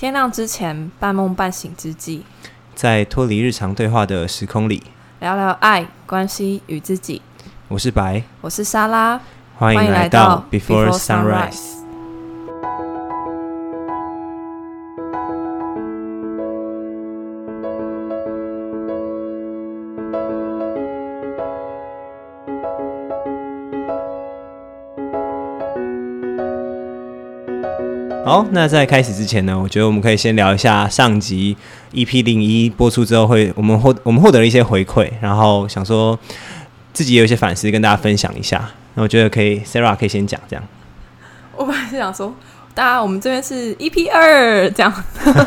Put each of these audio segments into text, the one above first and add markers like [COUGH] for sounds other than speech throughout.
天亮之前，半梦半醒之际，在脱离日常对话的时空里，聊聊爱、关系与自己。我是白，我是莎拉，欢迎来到 Before Sunrise。那在开始之前呢，我觉得我们可以先聊一下上集 EP 零一播出之后，会我们获我们获得了一些回馈，然后想说自己有一些反思跟大家分享一下。那我觉得可以，Sarah 可以先讲这样。我本来是想说，大家我们这边是 EP 二这样，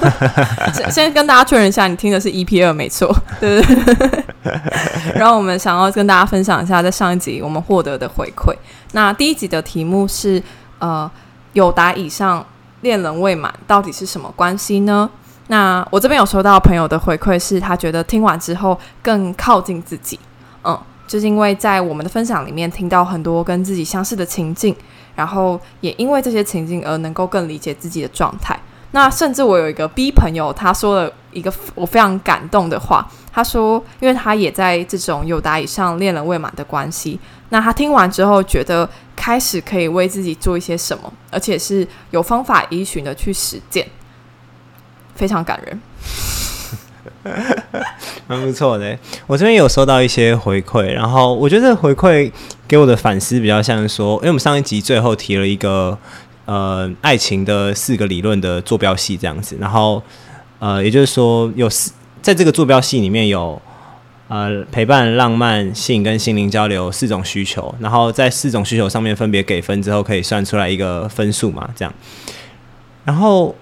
[LAUGHS] 先先跟大家确认一下，你听的是 EP 二没错，对对对。然后我们想要跟大家分享一下，在上一集我们获得的回馈。那第一集的题目是呃，有答以上。恋人未满到底是什么关系呢？那我这边有收到朋友的回馈，是他觉得听完之后更靠近自己。嗯，就是因为在我们的分享里面听到很多跟自己相似的情境，然后也因为这些情境而能够更理解自己的状态。那甚至我有一个 B 朋友，他说了一个我非常感动的话，他说，因为他也在这种有达以上恋人未满的关系。那他听完之后，觉得开始可以为自己做一些什么，而且是有方法依循的去实践，非常感人，[LAUGHS] 蛮不错的。我这边有收到一些回馈，然后我觉得回馈给我的反思比较像说，因为我们上一集最后提了一个呃爱情的四个理论的坐标系这样子，然后呃也就是说有四在这个坐标系里面有。呃，陪伴、浪漫、性跟心灵交流四种需求，然后在四种需求上面分别给分之后，可以算出来一个分数嘛？这样。然后，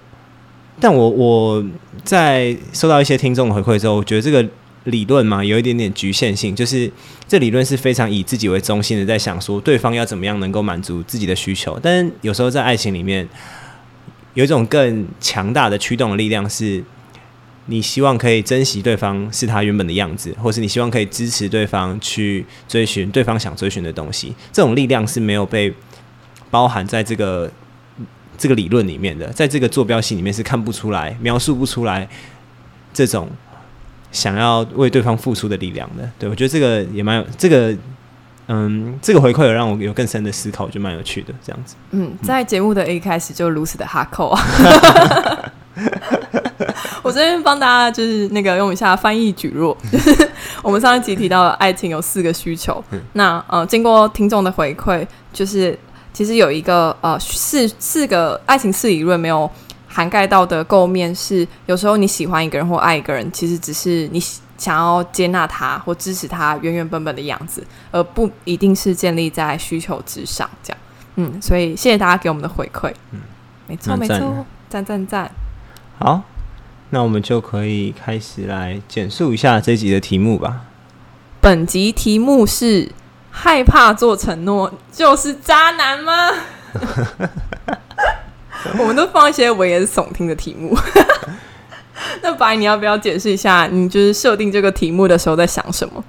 但我我在收到一些听众的回馈之后，我觉得这个理论嘛，有一点点局限性，就是这理论是非常以自己为中心的，在想说对方要怎么样能够满足自己的需求。但有时候在爱情里面，有一种更强大的驱动的力量是。你希望可以珍惜对方是他原本的样子，或是你希望可以支持对方去追寻对方想追寻的东西，这种力量是没有被包含在这个这个理论里面的，在这个坐标系里面是看不出来、描述不出来这种想要为对方付出的力量的。对我觉得这个也蛮有这个，嗯，这个回馈有让我有更深的思考，就蛮有趣的这样子。嗯，在节目的一开始就如此的哈扣啊。[LAUGHS] 我这边帮大家就是那个用一下翻译举弱，[LAUGHS] 我们上一集提到爱情有四个需求，那呃经过听众的回馈，就是其实有一个呃四四个爱情四理论没有涵盖到的构面是，有时候你喜欢一个人或爱一个人，其实只是你想要接纳他或支持他原原本本的样子，而不一定是建立在需求之上。这样，嗯，所以谢谢大家给我们的回馈，嗯，没错没错，赞赞赞，好。那我们就可以开始来简述一下这集的题目吧。本集题目是：害怕做承诺就是渣男吗？[LAUGHS] [LAUGHS] 我们都放一些危言耸听的题目。[LAUGHS] 那白，你要不要解释一下，你就是设定这个题目的时候在想什么？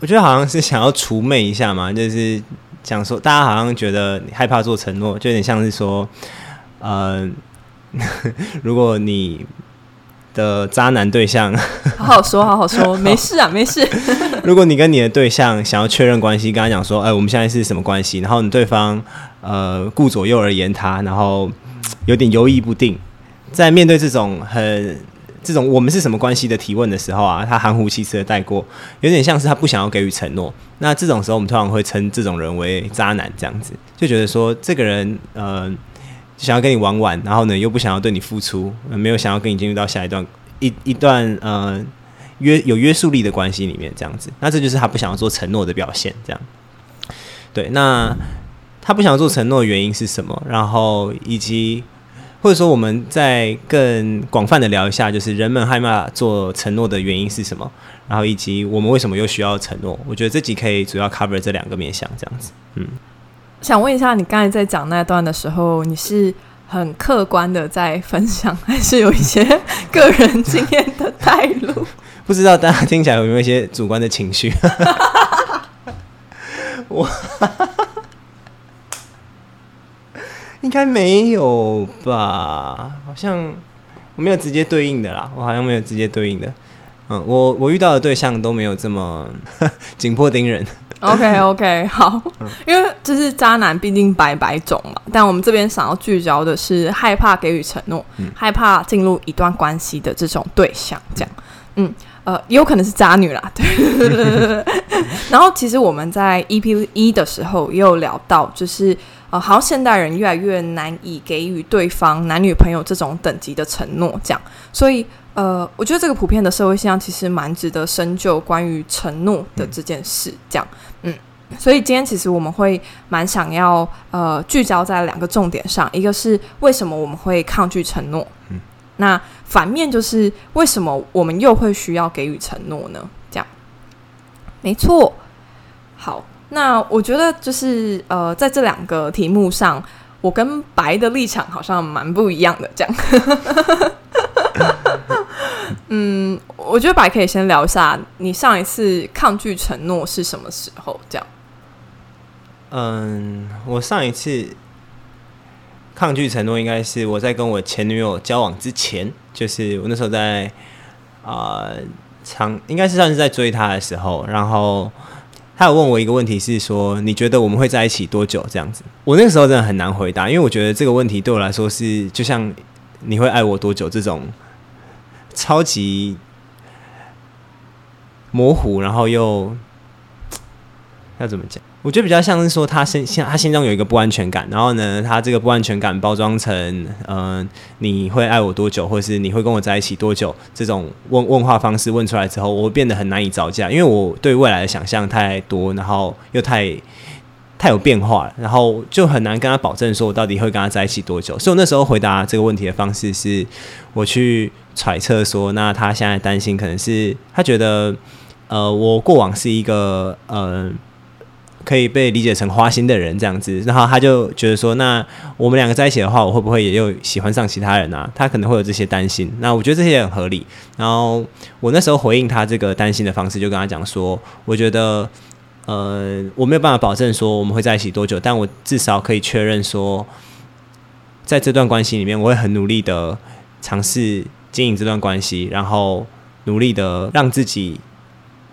我觉得好像是想要除魅一下嘛，就是讲说，大家好像觉得你害怕做承诺，就有点像是说，呃。[LAUGHS] 如果你的渣男对象，好好说，好好说，没事啊，没事。如果你跟你的对象想要确认关系，跟他讲说，哎，我们现在是什么关系？然后你对方呃顾左右而言他，然后有点犹豫不定，在面对这种很这种我们是什么关系的提问的时候啊，他含糊其辞的带过，有点像是他不想要给予承诺。那这种时候，我们通常会称这种人为渣男，这样子就觉得说这个人呃。想要跟你玩玩，然后呢，又不想要对你付出，没有想要跟你进入到下一段一一段呃约有约束力的关系里面，这样子，那这就是他不想要做承诺的表现。这样，对，那他不想做承诺的原因是什么？然后以及或者说，我们再更广泛的聊一下，就是人们害怕做承诺的原因是什么？然后以及我们为什么又需要承诺？我觉得这集可以主要 cover 这两个面向，这样子，嗯。想问一下，你刚才在讲那段的时候，你是很客观的在分享，还是有一些个人经验的带入？[LAUGHS] 不知道大家听起来有没有一些主观的情绪？[LAUGHS] 我应该没有吧？好像我没有直接对应的啦，我好像没有直接对应的。嗯，我我遇到的对象都没有这么 [LAUGHS] 紧迫盯人。OK OK，好，因为就是渣男毕竟百百种嘛，但我们这边想要聚焦的是害怕给予承诺，害怕进入一段关系的这种对象，这样，嗯，呃，也有可能是渣女啦，[LAUGHS] 对。[LAUGHS] 然后其实我们在 EP 一的时候也有聊到，就是呃，好像现代人越来越难以给予对方男女朋友这种等级的承诺，这样，所以。呃，我觉得这个普遍的社会现象其实蛮值得深究关于承诺的这件事，这样，嗯，所以今天其实我们会蛮想要呃聚焦在两个重点上，一个是为什么我们会抗拒承诺，嗯，那反面就是为什么我们又会需要给予承诺呢？这样，没错，好，那我觉得就是呃在这两个题目上，我跟白的立场好像蛮不一样的，这样。[LAUGHS] 嗯，我觉得白可以先聊一下，你上一次抗拒承诺是什么时候？这样。嗯，我上一次抗拒承诺应该是我在跟我前女友交往之前，就是我那时候在啊长，应该是算是在追她的时候，然后他有问我一个问题，是说你觉得我们会在一起多久？这样子，我那个时候真的很难回答，因为我觉得这个问题对我来说是就像你会爱我多久这种。超级模糊，然后又要怎么讲？我觉得比较像是说，他心心他心中有一个不安全感，然后呢，他这个不安全感包装成嗯，你会爱我多久，或是你会跟我在一起多久？这种问问话方式问出来之后，我变得很难以招架，因为我对未来的想象太多，然后又太。太有变化，然后就很难跟他保证说，我到底会跟他在一起多久。所以我那时候回答这个问题的方式是，我去揣测说，那他现在担心可能是他觉得，呃，我过往是一个呃可以被理解成花心的人这样子，然后他就觉得说，那我们两个在一起的话，我会不会也又喜欢上其他人啊？他可能会有这些担心。那我觉得这些也很合理。然后我那时候回应他这个担心的方式，就跟他讲说，我觉得。呃，我没有办法保证说我们会在一起多久，但我至少可以确认说，在这段关系里面，我会很努力的尝试经营这段关系，然后努力的让自己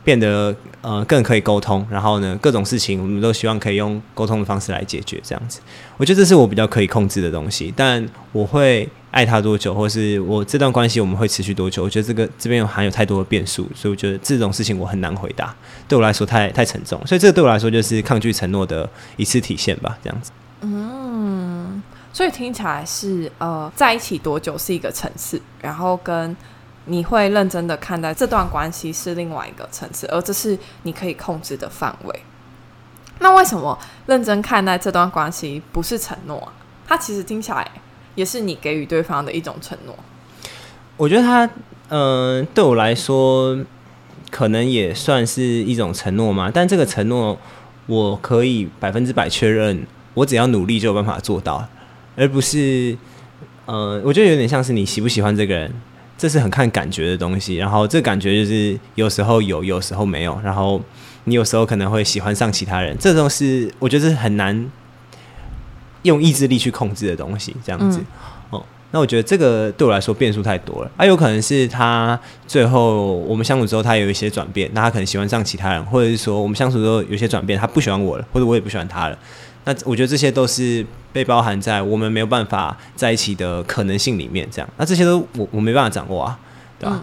变得呃更可以沟通，然后呢，各种事情我们都希望可以用沟通的方式来解决，这样子，我觉得这是我比较可以控制的东西，但我会。爱他多久，或是我这段关系我们会持续多久？我觉得这个这边有含有太多的变数，所以我觉得这种事情我很难回答，对我来说太太沉重，所以这个对我来说就是抗拒承诺的一次体现吧，这样子。嗯，所以听起来是呃，在一起多久是一个层次，然后跟你会认真的看待这段关系是另外一个层次，而这是你可以控制的范围。那为什么认真看待这段关系不是承诺啊？它其实听起来。也是你给予对方的一种承诺。我觉得他，嗯，对我来说，可能也算是一种承诺嘛。但这个承诺，我可以百分之百确认，我只要努力就有办法做到，而不是，呃，我觉得有点像是你喜不喜欢这个人，这是很看感觉的东西。然后这感觉就是有时候有，有时候没有。然后你有时候可能会喜欢上其他人，这种是我觉得是很难。用意志力去控制的东西，这样子哦。那我觉得这个对我来说变数太多了。啊，有可能是他最后我们相处之后，他有一些转变，那他可能喜欢上其他人，或者是说我们相处之后有些转变，他不喜欢我了，或者我也不喜欢他了。那我觉得这些都是被包含在我们没有办法在一起的可能性里面。这样，那这些都我我没办法掌握啊，对吧？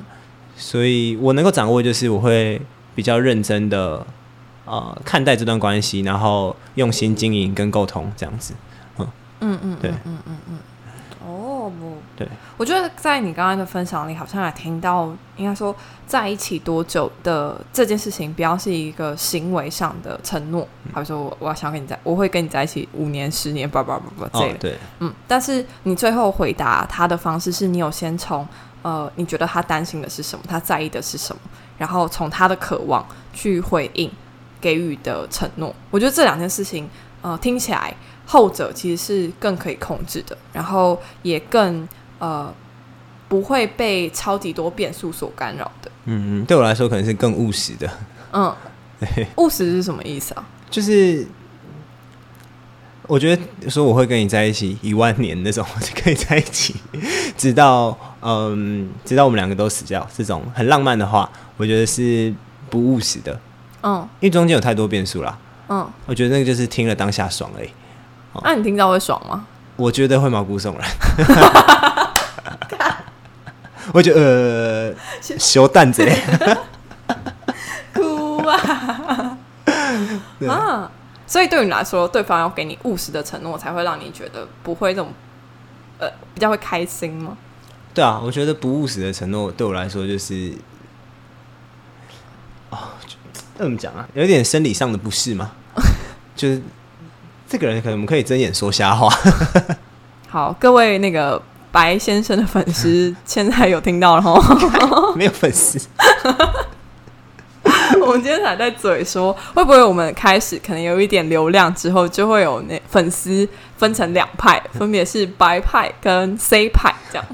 所以我能够掌握就是我会比较认真的呃看待这段关系，然后用心经营跟沟通这样子。嗯嗯嗯，对，嗯嗯嗯，对，我觉得在你刚刚的分享里，好像也听到，应该说在一起多久的这件事情，不要是一个行为上的承诺，好比说我我要想跟你在，我会跟你在一起五年、十年，叭叭叭叭这个，对，嗯，但是你最后回答他的方式是你有先从呃，你觉得他担心的是什么，他在意的是什么，然后从他的渴望去回应给予的承诺，我觉得这两件事情，呃，听起来。后者其实是更可以控制的，然后也更呃不会被超级多变数所干扰的。嗯嗯，对我来说可能是更务实的。嗯，[LAUGHS] 务实是什么意思啊？就是我觉得说我会跟你在一起一万年那种，就可以在一起，直到嗯，直到我们两个都死掉，这种很浪漫的话，我觉得是不务实的，嗯因为中间有太多变数啦。嗯，我觉得那个就是听了当下爽而已，那你听到会爽吗？我觉得会毛骨悚然。[LAUGHS] 我觉得呃，[LAUGHS] 修蛋子嘞，哭 [LAUGHS] 啊！啊，所以对你来说，对方要给你务实的承诺，才会让你觉得不会这种呃比较会开心吗？对啊，我觉得不务实的承诺对我来说就是，哦，就怎么讲啊？有一点生理上的不适嘛，就是这个人可能我们可以睁眼说瞎话。[LAUGHS] 好，各位那个白先生的粉丝，现在有听到了吼。[LAUGHS] 没有粉丝，[LAUGHS] 我们今天还在嘴说，会不会我们开始可能有一点流量之后，就会有那粉丝分成两派，分别是白派跟 C 派这样。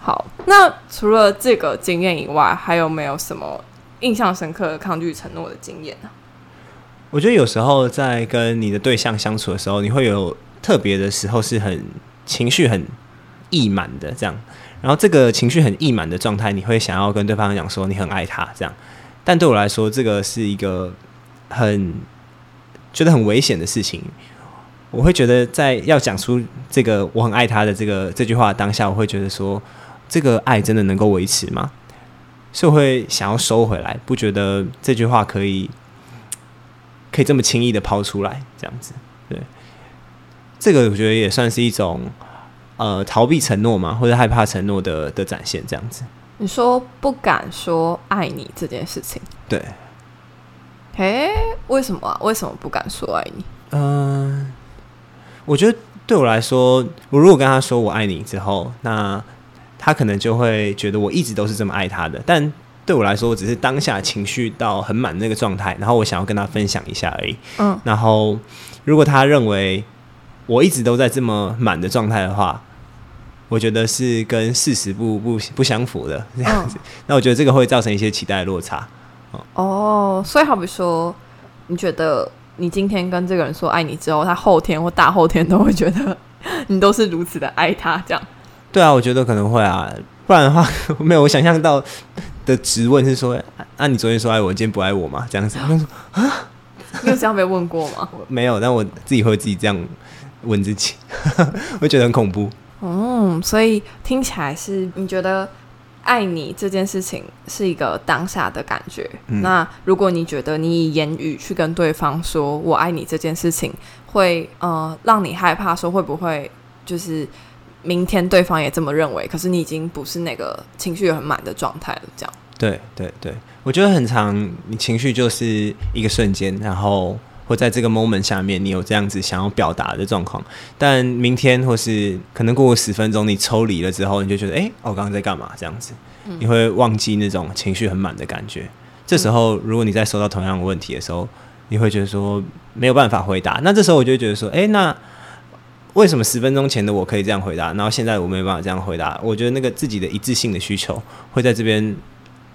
好，那除了这个经验以外，还有没有什么印象深刻的抗拒承诺的经验呢？我觉得有时候在跟你的对象相处的时候，你会有特别的时候是很情绪很溢满的这样，然后这个情绪很溢满的状态，你会想要跟对方讲说你很爱他这样，但对我来说，这个是一个很觉得很危险的事情。我会觉得在要讲出这个我很爱他的这个这句话当下，我会觉得说这个爱真的能够维持吗？所以我会想要收回来，不觉得这句话可以可以这么轻易的抛出来，这样子，对，这个我觉得也算是一种呃逃避承诺嘛，或者害怕承诺的的展现，这样子，你说不敢说爱你这件事情，对，嘿，为什么啊？为什么不敢说爱你？嗯、我觉得对我来说，我如果跟他说我爱你之后，那他可能就会觉得我一直都是这么爱他的，但对我来说，我只是当下情绪到很满那个状态，然后我想要跟他分享一下而已。嗯，然后如果他认为我一直都在这么满的状态的话，我觉得是跟事实不不不相符的这样子。[LAUGHS] 那我觉得这个会造成一些期待的落差。哦，所以好比说，你觉得你今天跟这个人说爱你之后，他后天或大后天都会觉得你都是如此的爱他，这样。对啊，我觉得可能会啊，不然的话 [LAUGHS] 没有我想象到的质问是说，啊，你昨天说爱我，今天不爱我吗？这样子，我就说你有这样被问过吗？没有，但我自己会自己这样问自己，[LAUGHS] 会觉得很恐怖。嗯，所以听起来是你觉得爱你这件事情是一个当下的感觉。嗯那如果你觉得你以言语去跟对方说我爱你这件事情，会呃让你害怕说会不会就是明天对方也这么认为，可是你已经不是那个情绪很满的状态了，这样。对对对，我觉得很长，你情绪就是一个瞬间，然后或在这个 moment 下面，你有这样子想要表达的状况，但明天或是可能过个十分钟，你抽离了之后，你就觉得，哎、我刚刚在干嘛？这样子，你会忘记那种情绪很满的感觉。这时候，如果你在收到同样的问题的时候，你会觉得说没有办法回答，那这时候我就觉得说，哎、那为什么十分钟前的我可以这样回答，然后现在我没办法这样回答？我觉得那个自己的一致性的需求会在这边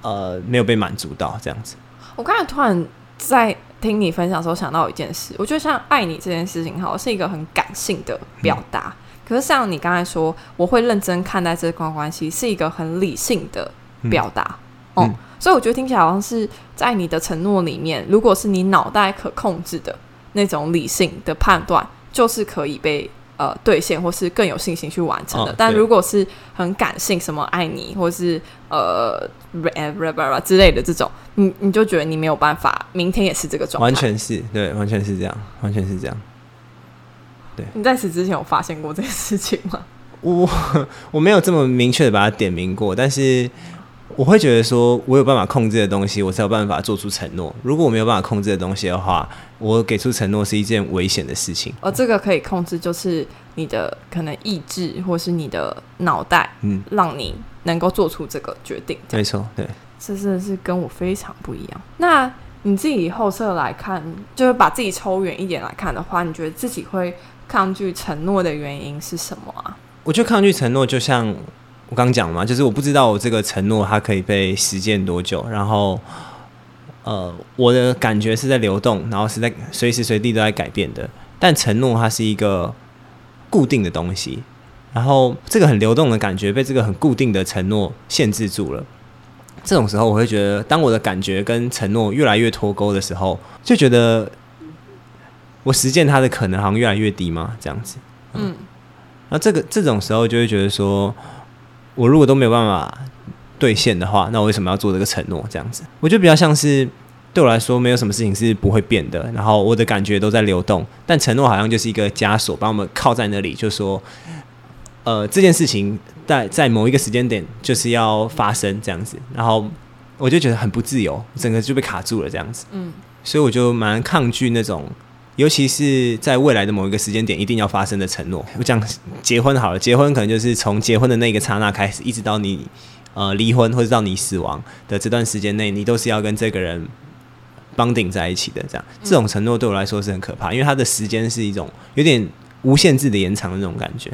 呃没有被满足到，这样子。我刚才突然在听你分享的时候想到一件事，我觉得像爱你这件事情，哈是一个很感性的表达。可是像你刚才说，我会认真看待这段关系，是一个很理性的表达。哦、嗯所以我觉得听起来好像是在你的承诺里面，如果是你脑袋可控制的那种理性的判断，就是可以被。呃，兑现或是更有信心去完成的。哦但如果是很感性，什么爱你，或是呃 r 之类的这种，你你就觉得你没有办法，明天也是这个状态。完全是对，完全是这样，完全是这样。对你在此之前有发现过这件事情吗？我我没有这么明确的把它点名过，但是我会觉得说，我有办法控制的东西，我才有办法做出承诺。如果我没有办法控制的东西的话，我给出承诺是一件危险的事情。而这个可以控制，就是你的可能意志，或是你的脑袋，嗯，让你能够做出这个决定。没错，对。这真的是跟我非常不一样。那你自己后侧来看，就是把自己抽远一点来看的话，你觉得自己会抗拒承诺的原因是什么啊？我觉得抗拒承诺，就像我刚讲嘛，就是我不知道我这个承诺它可以被实践多久，然后呃，我的感觉是在流动，然后是在随时随地都在改变的。但承诺它是一个固定的东西，然后这个很流动的感觉被这个很固定的承诺限制住了。这种时候，我会觉得，当我的感觉跟承诺越来越脱钩的时候，就觉得我实践它的可能好像越来越低嘛，这样子。嗯，那这个这种时候就会觉得说，我如果都没有办法兑现的话，那我为什么要做这个承诺？这样子，我觉得比较像是对我来说，没有什么事情是不会变的，然后我的感觉都在流动，但承诺好像就是一个枷锁，把我们靠在那里，就说，呃，这件事情在在某一个时间点就是要发生这样子，然后我就觉得很不自由，整个就被卡住了这样子。嗯，所以我就蛮抗拒那种。尤其是在未来的某一个时间点一定要发生的承诺，我讲结婚好了，结婚可能就是从结婚的那个刹那开始，一直到你呃离婚或者到你死亡的这段时间内，你都是要跟这个人绑定在一起的。这样，这种承诺对我来说是很可怕，因为它的时间是一种有点无限制的延长的那种感觉。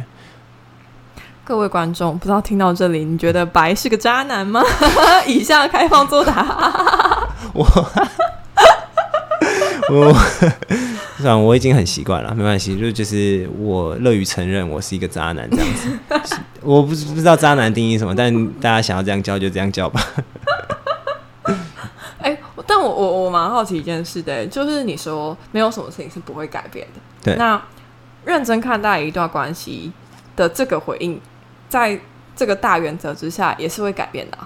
各位观众，不知道听到这里，你觉得白是个渣男吗？[LAUGHS] 以下开放作答。我。我，虽然我已经很习惯了，没关系，就就是我乐于承认我是一个渣男这样子。[LAUGHS] 我不不知道渣男定义什么，但大家想要这样叫就这样叫吧。[LAUGHS] 哎，但我我我蛮好奇一件事的，就是你说没有什么事情是不会改变的。对，那认真看待一段关系的这个回应，在这个大原则之下，也是会改变的。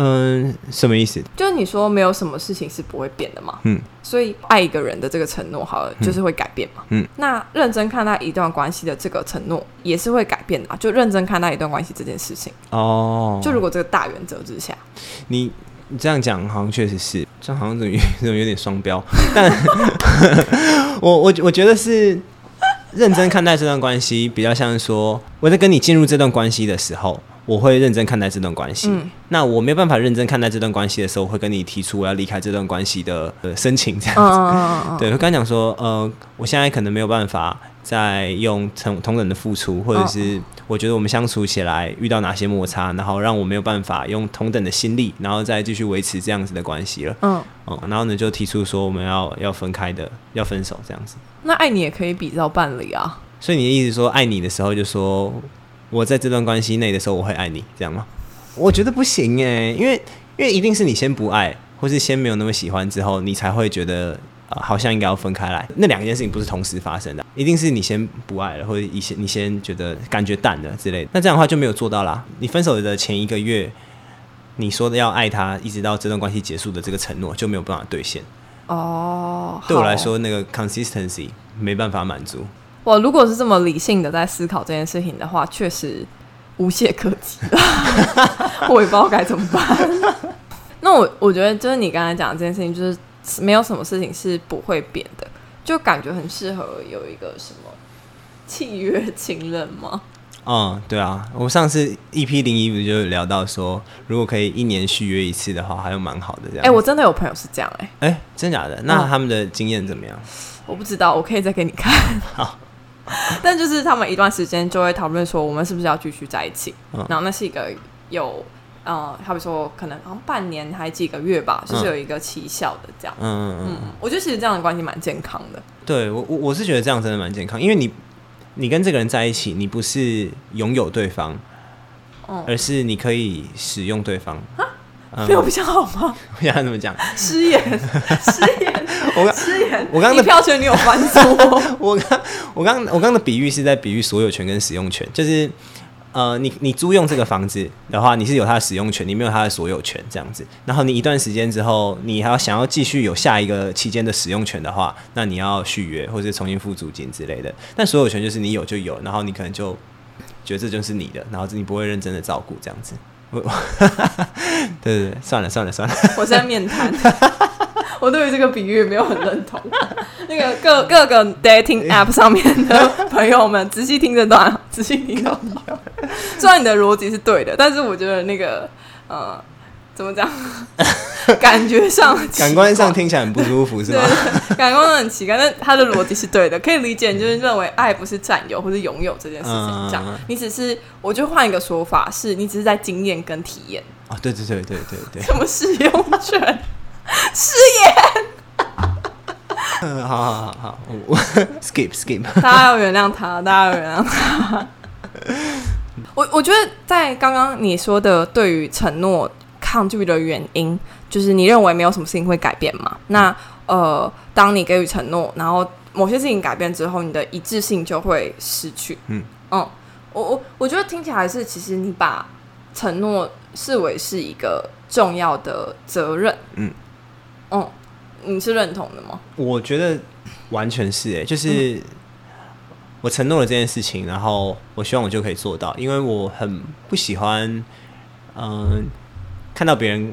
嗯，什么意思？就是你说没有什么事情是不会变的嘛。嗯，所以爱一个人的这个承诺，好了，就是会改变嘛。嗯，那认真看待一段关系的这个承诺，也是会改变的。就认真看待一段关系这件事情。哦，就如果这个大原则之下，你你这样讲好像确实是，这样好像怎么怎么有点双标。[LAUGHS] 但 [LAUGHS] 我我我觉得是认真看待这段关系，比较像说我在跟你进入这段关系的时候。我会认真看待这段关系。那我没有办法认真看待这段关系的时候，我会跟你提出我要离开这段关系的呃申请，这样子。对，我刚讲说，呃，我现在可能没有办法再用同同等的付出，或者是我觉得我们相处起来遇到哪些摩擦，然后让我没有办法用同等的心力，然后再继续维持这样子的关系了。嗯，嗯，然后呢就提出说我们要要分开的，要分手这样子。那爱你也可以比照伴侣啊。所以你的意思说，爱你的时候就说。我在这段关系内的时候，我会爱你，这样吗？我觉得不行哎，因为因为一定是你先不爱，或是先没有那么喜欢之后，你才会觉得啊，好像应该要分开来。那两件事情不是同时发生的，一定是你先不爱了，或者一些你先觉得感觉淡了之类的。那这样的话就没有做到啦。你分手的前一个月，你说的要爱他，一直到这段关系结束的这个承诺就没有办法兑现。哦，对我来说，那个 consistency 没办法满足。我如果是这么理性的在思考这件事情的话，确实无懈可击。[LAUGHS] 我也不知道该怎么办。那我我觉得就是你刚才讲的这件事情，就是没有什么事情是不会变的，就感觉很适合有一个什么契约情人吗？嗯，对啊，我上次 EP 零一不就聊到说，如果可以一年续约一次的话，还有蛮好的这样。哎，我真的有朋友是这样，哎，哎，真假的？那他们的经验怎么样？我不知道，我可以再给你看。好。[LAUGHS] 但就是他们一段时间就会讨论说，我们是不是要继续在一起？嗯然后那是一个有呃，好比说可能好像半年还几个月吧，就是有一个期效的这样。嗯嗯嗯，我觉得其实这样的关系蛮健康的。对我我我是觉得这样真的蛮健康，因为你你跟这个人在一起，你不是拥有对方，而是你可以使用对方。没有比较好吗？[LAUGHS] 我想怎么讲？失言，失言，我刚，[LAUGHS] 我刚的票权你有翻错。[LAUGHS] 我刚我刚我刚的比喻是在比喻所有权跟使用权，就是呃，你你租用这个房子的话，你是有它的使用权，你没有它的所有权这样子。然后你一段时间之后，你还要想要继续有下一个期间的使用权的话，那你要续约或者重新付租金之类的。但所有权就是你有就有，然后你可能就觉得这就是你的，然后你不会认真的照顾这样子。我，[LAUGHS] 对对对，算了算了算了，我在面瘫，我对于这个比喻没有很认同。[LAUGHS] 那个各各个 dating app 上面的朋友们，仔细听这段，仔细听到。虽然你的逻辑是对的，但是我觉得那个呃。怎么讲？[LAUGHS] 感觉上、感官上听起来很不舒服，是吗？感官上很奇怪，但他的逻辑是对的，可以理解。就是认为爱不是占有或是拥有这件事情，这样。你只是，我就换一个说法，是你只是在经验跟体验。哦，对对对对对对。什 [LAUGHS] 么使用权？[LAUGHS] 誓言？嗯，好好好好，我 skip skip。大家要原谅他，大家要原谅他。我我觉得在刚刚你说的对于承诺抗拒的原因，就是你认为没有什么事情会改变嘛？那呃，当你给予承诺，然后某些事情改变之后，你的一致性就会失去。嗯嗯，我我我觉得听起来是，其实你把承诺视为是一个重要的责任。嗯嗯，你是认同的吗？我觉得完全是诶，就是我承诺了这件事情，然后我希望我就可以做到，因为我很不喜欢，嗯、看到别人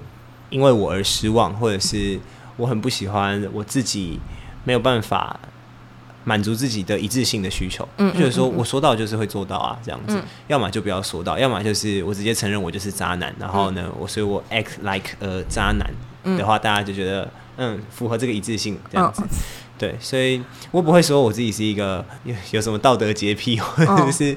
因为我而失望，或者是我很不喜欢我自己没有办法满足自己的一致性的需求，嗯就是说我说到就是会做到啊，这样子，嗯要么就不要说到，要么就是我直接承认我就是渣男，然后呢，我所以我 act like a 渣男嗯的话，大家就觉得嗯符合这个一致性这样子。嗯对，所以我不会说我自己是一个有有什么道德洁癖，[LAUGHS] 或者是、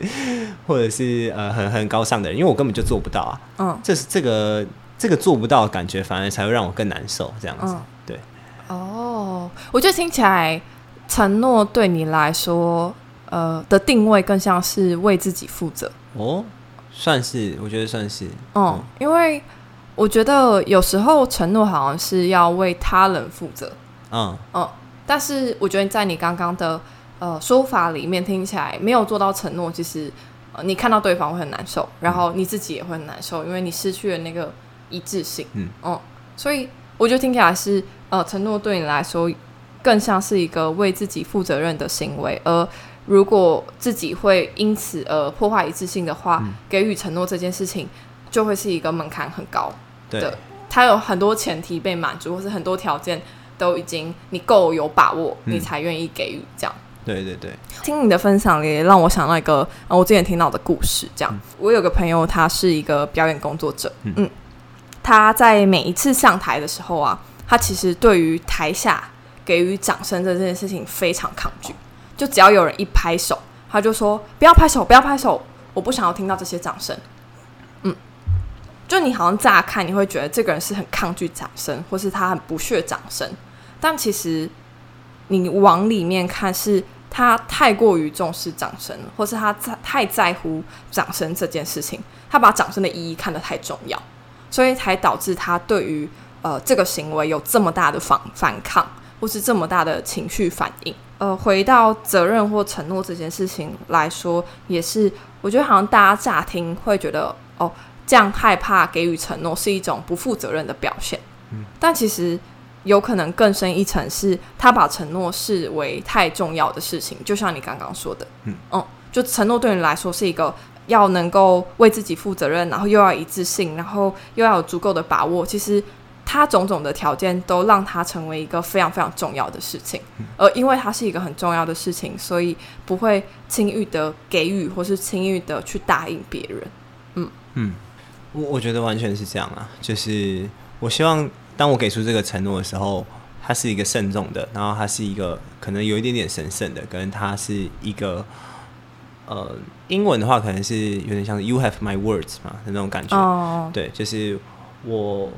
或者是呃很很高尚的人，因为我根本就做不到啊。嗯这是这个这个做不到的感觉，反而才会让我更难受。这样子，嗯对，哦，我觉得听起来承诺对你来说，呃的定位更像是为自己负责。哦，算是，我觉得算是，嗯，因为我觉得有时候承诺好像是要为他人负责，嗯嗯，但是我觉得在你刚刚的呃说法里面听起来，没有做到承诺，其实呃你看到对方会很难受，然后你自己也会很难受，因为你失去了那个一致性。嗯所以我觉得听起来是呃，承诺对你来说更像是一个为自己负责任的行为，而如果自己会因此而破坏一致性的话，嗯给予承诺这件事情就会是一个门槛很高。对的，它有很多前提被满足，或是很多条件都已经你够有把握，嗯你才愿意给予这样。对对对，听你的分享也让我想到一个、呃、我之前听到的故事。这样，嗯我有个朋友，他是一个表演工作者，嗯嗯，他在每一次上台的时候啊，他其实对于台下给予掌声这件事情非常抗拒。就只要有人一拍手，他就说不要拍手，不要拍手，我不想要听到这些掌声。就你好像乍看你会觉得这个人是很抗拒掌声，或是他很不屑掌声，但其实你往里面看是。他太过于重视掌声，或是他在太在乎掌声这件事情，他把掌声的意义看得太重要，所以才导致他对于呃这个行为有这么大的反反抗，或是这么大的情绪反应。呃，回到责任或承诺这件事情来说，也是我觉得好像大家乍听会觉得哦，这样害怕给予承诺是一种不负责任的表现，嗯，但其实。有可能更深一层，是他把承诺视为太重要的事情，就像你刚刚说的，嗯就承诺对你来说是一个要能够为自己负责任，然后又要一致性，然后又要有足够的把握。其实他种种的条件都让他成为一个非常非常重要的事情，而因为他是一个很重要的事情，所以不会轻易的给予，或是轻易的去答应别人。嗯嗯，我我觉得完全是这样啊，就是我希望当我给出这个承诺的时候，它是一个慎重的，然后它是一个可能有一点点神圣的，跟它是一个呃，英文的话可能是有点像 “You have my words” 嘛的那种感觉。哦，对，就是我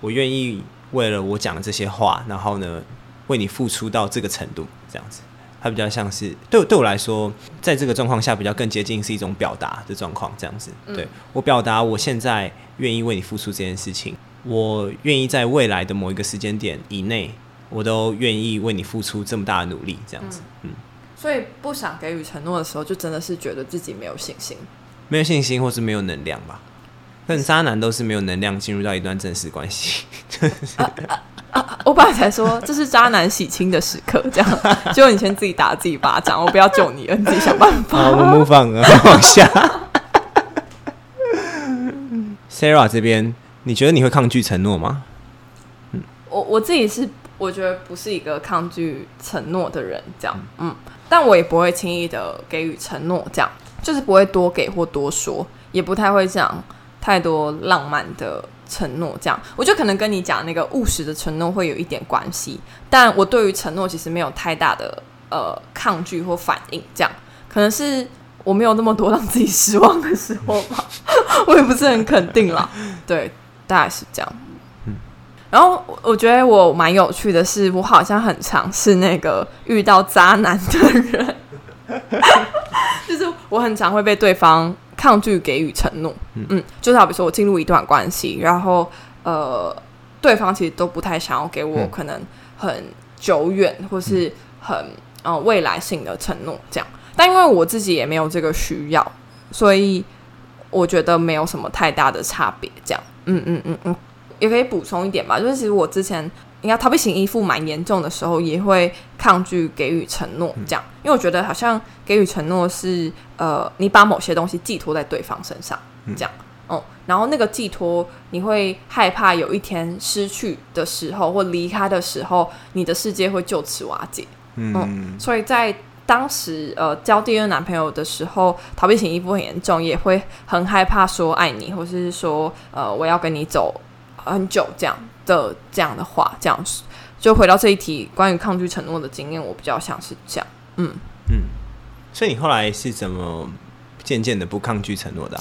我愿意为了我讲的这些话，然后呢，为你付出到这个程度，这样子。它比较像是对对我来说，在这个状况下比较更接近是一种表达的状况，这样子。对我表达我现在愿意为你付出这件事情，我愿意在未来的某一个时间点以内，我都愿意为你付出这么大的努力，这样子。嗯，所以不想给予承诺的时候，就真的是觉得自己没有信心。没有信心或是没有能量吧。但渣男都是没有能量进入到一段正式关系。[LAUGHS] [LAUGHS] 我本來才说这是渣男洗清的时刻，這樣，結果你先自己打自己巴掌，我不要救你了，你自己想办法。好，我们 move on 了，[LAUGHS] 往下。Sarah 这边，你觉得你会抗拒承诺吗？我我自己是我觉得不是一个抗拒承诺的人，这样，嗯，但我也不会轻易的给予承诺，这样，就是不会多给或多说，也不太会讲太多浪漫的承诺，这样，我觉得可能跟你讲那个务实的承诺会有一点关系，但我对于承诺其实没有太大的呃抗拒或反应，这样，可能是我没有那么多让自己失望的时候吧，[LAUGHS] 我也不是很肯定啦，对，大概是这样。然后我觉得我蛮有趣的是，我好像很常是那个遇到渣男的人，[LAUGHS] 就是我很常会被对方抗拒给予承诺。嗯，就是好比说我进入一段关系，然后呃，对方其实都不太想要给我可能很久远或是很呃未来性的承诺，这样。但因为我自己也没有这个需要，所以我觉得没有什么太大的差别。这样，嗯嗯嗯嗯。也可以补充一点吧，就是其实我之前应该逃避型依附蛮严重的时候，也会抗拒给予承诺，这样，因为我觉得好像给予承诺是呃，你把某些东西寄托在对方身上，这样，哦，然后那个寄托你会害怕有一天失去的时候或离开的时候，你的世界会就此瓦解，嗯，所以在当时呃交第二男朋友的时候，逃避型依附很严重，也会很害怕说爱你，或是说呃我要跟你走。很久这样的这样的话，这样子就回到这一题关于抗拒承诺的经验，我比较像是这样，嗯嗯，所以你后来是怎么渐渐的不抗拒承诺的？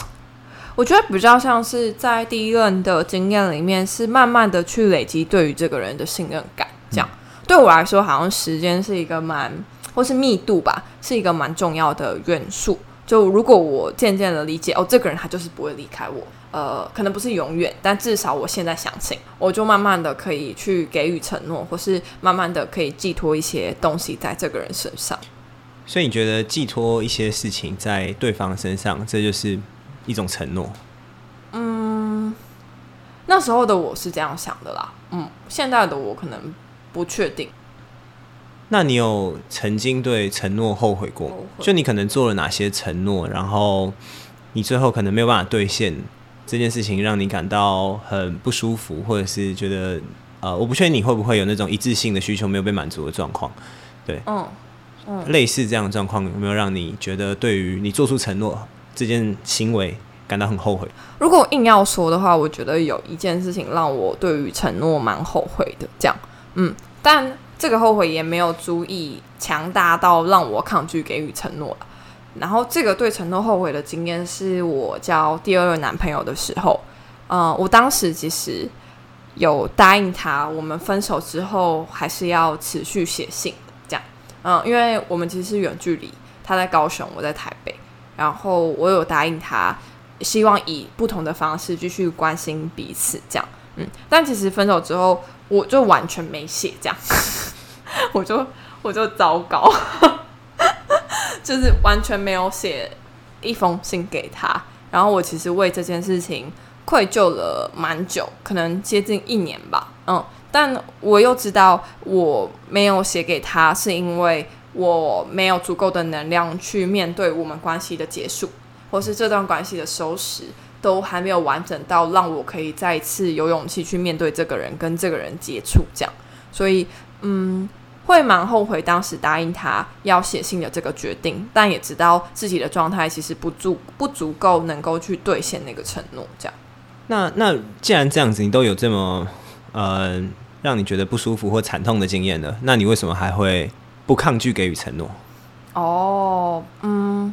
我觉得比较像是在第一任的经验里面，是慢慢的去累积对于这个人的信任感，这样对我来说，好像时间是一个蛮或是密度吧，是一个蛮重要的元素。就如果我渐渐的理解，哦，这个人他就是不会离开我。呃，可能不是永远，但至少我现在相信，我就慢慢的可以去给予承诺，或是慢慢的可以寄托一些东西在这个人身上。所以你觉得寄托一些事情在对方身上，这就是一种承诺？嗯，那时候的我是这样想的啦。嗯，现在的我可能不确定。那你有曾经对承诺后悔过？就你可能做了哪些承诺，然后你最后可能没有办法兑现？这件事情让你感到很不舒服，或者是觉得呃，我不确定你会不会有那种一致性的需求没有被满足的状况，对，嗯嗯，类似这样的状况有没有让你觉得对于你做出承诺这件行为感到很后悔？如果硬要说的话，我觉得有一件事情让我对于承诺蛮后悔的，这样，嗯，但这个后悔也没有足以强大到让我抗拒给予承诺了。然后，这个对承诺后悔的经验是我交第二任男朋友的时候，嗯，我当时其实有答应他，我们分手之后还是要持续写信，这样，嗯，因为我们其实是远距离，他在高雄，我在台北，然后我有答应他，希望以不同的方式继续关心彼此，这样，嗯，但其实分手之后，我就完全没写，这样，[LAUGHS] 我就我就糟糕。就是完全没有写一封信给他，然后我其实为这件事情愧疚了蛮久，可能接近一年吧。嗯，但我又知道我没有写给他，是因为我没有足够的能量去面对我们关系的结束，或是这段关系的收拾，都还没有完整到让我可以再次有勇气去面对这个人跟这个人接触，这样。所以，嗯。会蛮后悔当时答应他要写信的这个决定，但也知道自己的状态其实不足不足够能够去兑现那个承诺。这样，那那既然这样子，你都有这么呃让你觉得不舒服或惨痛的经验了，那你为什么还会不抗拒给予承诺？哦，嗯，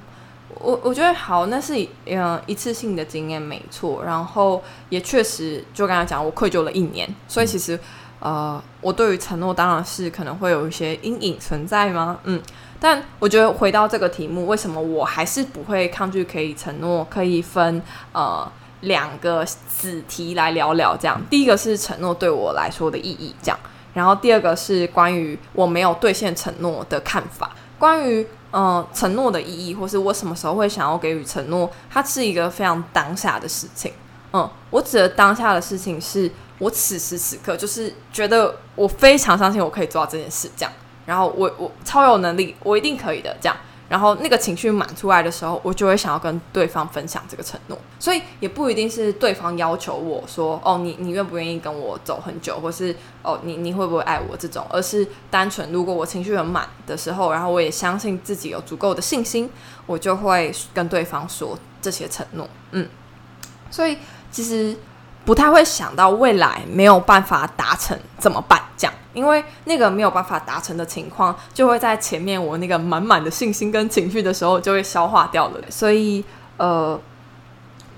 我我觉得好，那是嗯一次性的经验没错，然后也确实就刚才讲，我愧疚了一年，所以其实。呃，我对于承诺当然是可能会有一些阴影存在吗？嗯，但我觉得回到这个题目，为什么我还是不会抗拒可以承诺？可以分呃两个子题来聊聊。这样，第一个是承诺对我来说的意义，这样，然后第二个是关于我没有兑现承诺的看法。关于呃承诺的意义，或是我什么时候会想要给予承诺，它是一个非常当下的事情。嗯，我指的当下的事情是。我此时此刻就是觉得我非常相信我可以做到这件事，这样，然后我我超有能力，我一定可以的，这样，然后那个情绪满出来的时候，我就会想要跟对方分享这个承诺，所以也不一定是对方要求我说，哦，你你愿不愿意跟我走很久，或是哦，你你会不会爱我这种，而是单纯如果我情绪很满的时候，然后我也相信自己有足够的信心，我就会跟对方说这些承诺，嗯，所以其实。不太会想到未来没有办法达成怎么办？这样，因为那个没有办法达成的情况，就会在前面我那个满满的信心跟情绪的时候就会消化掉了。所以，呃，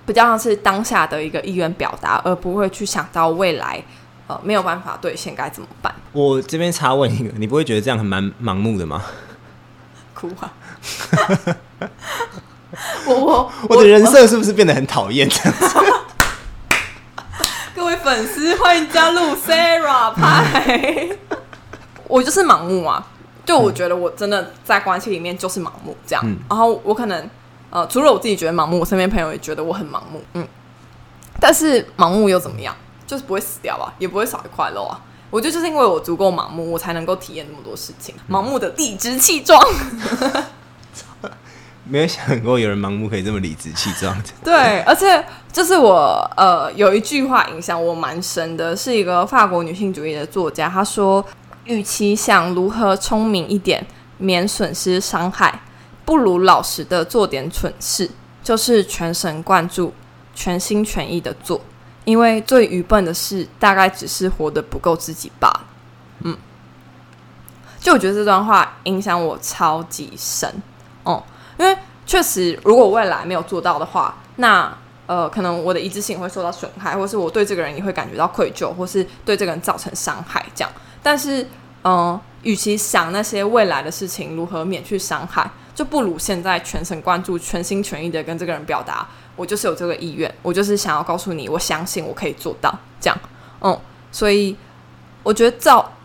比较像是当下的一个意愿表达，而不会去想到未来呃没有办法兑现该怎么办？我这边插问一个，你不会觉得这样很蛮盲目的吗？[LAUGHS] 哭啊！我我我的人设是不是变得很讨厌这样子？[LAUGHS] 粉丝欢迎加入 Sarah [LAUGHS] 派。我就是盲目啊，就我觉得我真的在关系里面就是盲目这样，嗯然后我可能呃，除了我自己觉得盲目，我身边朋友也觉得我很盲目，嗯，但是盲目又怎么样？就是不会死掉啊，也不会少一块肉啊。我觉得就是因为我足够盲目，我才能够体验那么多事情，盲目的理直气壮。没有想过有人盲目可以这么理直气壮的。[LAUGHS] 对，而且就是我呃有一句话影响我蛮深的，是一个法国女性主义的作家，她说：“与其想如何聪明一点，免损失伤害，不如老实的做点蠢事，就是全神贯注、全心全意的做。因为最愚笨的事，大概只是活得不够自己罢了。”嗯，就我觉得这段话影响我超级深哦。因为确实，如果未来没有做到的话，那呃，可能我的一致性会受到损害，或是我对这个人也会感觉到愧疚，或是对这个人造成伤害，这样。但是，嗯、与其想那些未来的事情如何免去伤害，就不如现在全神贯注、全心全意的跟这个人表达，我就是有这个意愿，我就是想要告诉你，我相信我可以做到，这样。嗯，所以我觉得造 [CLEARS THROAT]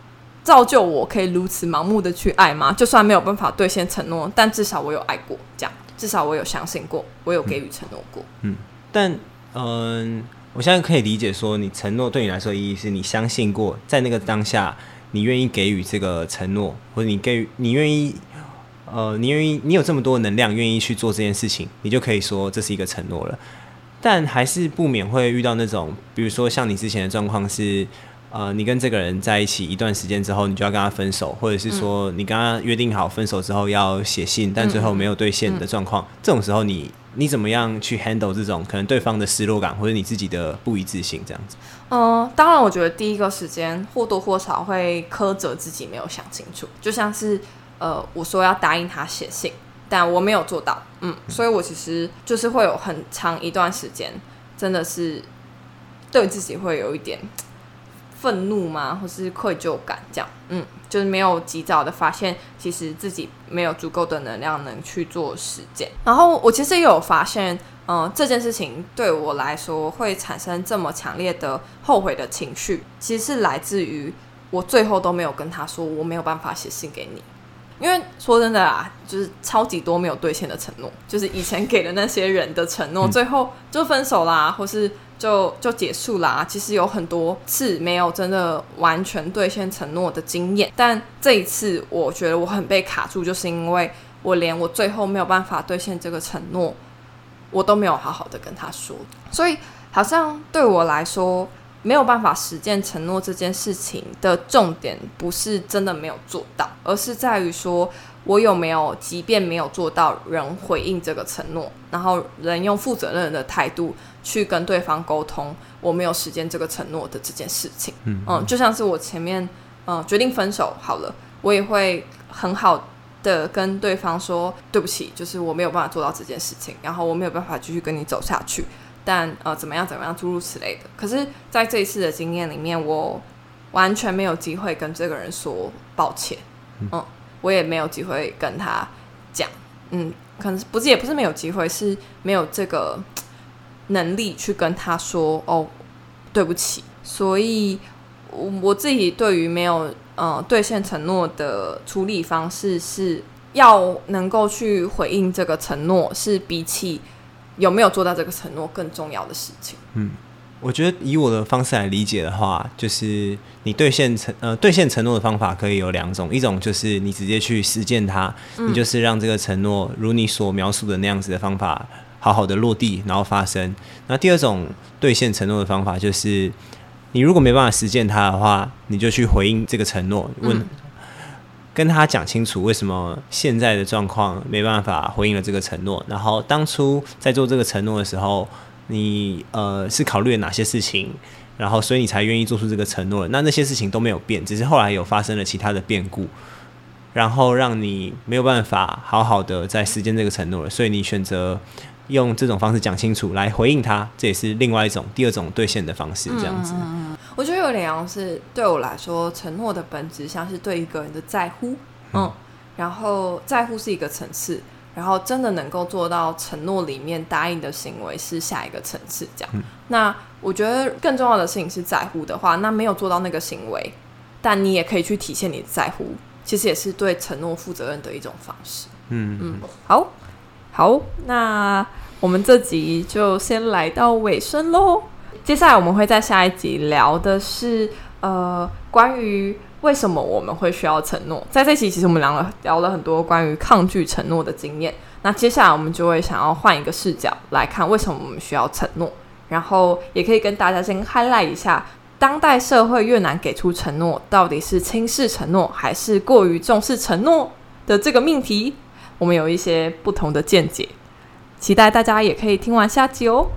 造就我可以如此盲目的去爱吗？就算没有办法兑现承诺，但至少我有爱过，这样至少我有相信过，我有给予承诺过。嗯但嗯、我现在可以理解说，你承诺对你来说意义是你相信过，在那个当下，你愿意给予这个承诺，或者你给予，你愿意，呃，你愿意，你有这么多能量，愿意去做这件事情，你就可以说这是一个承诺了。但还是不免会遇到那种，比如说像你之前的状况是，呃，你跟这个人在一起一段时间之后，你就要跟他分手，或者是说你跟他约定好分手之后要写信，但最后没有兑现的状况，这种时候你你怎么样去 handle 这种可能对方的失落感，或者你自己的不一致性这样子？嗯，当然，我觉得第一个时间或多或少会苛责自己没有想清楚，就像是呃，我说要答应他写信，但我没有做到，嗯，所以我其实就是会有很长一段时间，真的是对自己会有一点愤怒吗，或是愧疚感这样，嗯，就是没有及早的发现，其实自己没有足够的能量能去做实践。然后我其实也有发现，嗯、这件事情对我来说会产生这么强烈的后悔的情绪，其实是来自于我最后都没有跟他说我没有办法写信给你。因为说真的啊，就是超级多没有兑现的承诺，就是以前给的那些人的承诺，嗯最后就分手啦，或是就就结束啦。其实有很多次没有真的完全兑现承诺的经验，但这一次我觉得我很被卡住，就是因为我连我最后没有办法兑现这个承诺，我都没有好好的跟他说，所以好像对我来说，没有办法实践承诺这件事情的重点，不是真的没有做到，而是在于说我有没有，即便没有做到，人回应这个承诺，然后人用负责任的态度去跟对方沟通，我没有时间这个承诺的这件事情。嗯嗯，就像是我前面嗯、呃决定分手好了，我也会很好的跟对方说对不起，就是我没有办法做到这件事情，然后我没有办法继续跟你走下去。但呃，怎么样怎么样，诸如此类的。可是，在这一次的经验里面，我完全没有机会跟这个人说抱歉，嗯，我也没有机会跟他讲，嗯，可能不是也不是没有机会，是没有这个能力去跟他说哦，对不起。所以，我我自己对于没有呃兑现承诺的处理方式是。要能够去回应这个承诺，是比起有没有做到这个承诺更重要的事情。嗯我觉得以我的方式来理解的话，就是你兑现承呃兑现承诺的方法可以有两种，一种就是你直接去实践它，你就是让这个承诺如你所描述的那样子的方法好好的落地，然后发生。那第二种兑现承诺的方法就是，你如果没办法实践它的话，你就去回应这个承诺，问、嗯跟他讲清楚为什么现在的状况没办法回应了这个承诺，然后当初在做这个承诺的时候，你呃是考虑了哪些事情，然后所以你才愿意做出这个承诺的。那那些事情都没有变，只是后来有发生了其他的变故，然后让你没有办法好好的在实践这个承诺了，所以你选择用这种方式讲清楚来回应他，这也是另外一种第二种兑现的方式，这样子。我觉得有点像是对我来说，承诺的本质像是对一个人的在乎，嗯，然后在乎是一个层次，然后真的能够做到承诺里面答应的行为是下一个层次，这样。那我觉得更重要的事情是在乎的话，那没有做到那个行为，但你也可以去体现你的在乎，其实也是对承诺负责任的一种方式。嗯嗯，好，好，那我们这集就先来到尾声喽。接下来我们会在下一集聊的是，呃，关于为什么我们会需要承诺。在这期其实我们聊了聊了很多关于抗拒承诺的经验。那接下来我们就会想要换一个视角来看，为什么我们需要承诺。然后也可以跟大家先 highlight 一下，当代社会越难给出承诺，到底是轻视承诺还是过于重视承诺的这个命题，我们有一些不同的见解。期待大家也可以听完下集哦。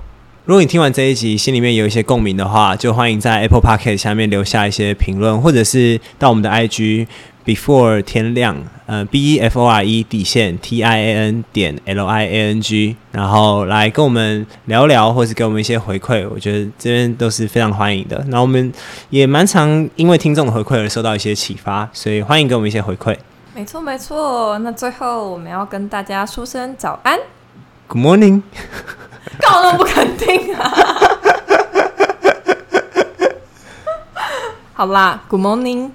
如果你听完这一集，心里面有一些共鸣的话，就欢迎在 Apple Podcast 下面留下一些评论，或者是到我们的 IG Before 天亮，呃，B E F O R E 底线 T I A N 点 L I A N G，然后来跟我们聊聊，或是给我们一些回馈，我觉得这边都是非常欢迎的。那我们也蛮常因为听众的回馈而受到一些启发，所以欢迎给我们一些回馈。没错，没错。那最后我们要跟大家说声早安，Good morning。搞都不肯定啊！[LAUGHS] 好啦，Good morning。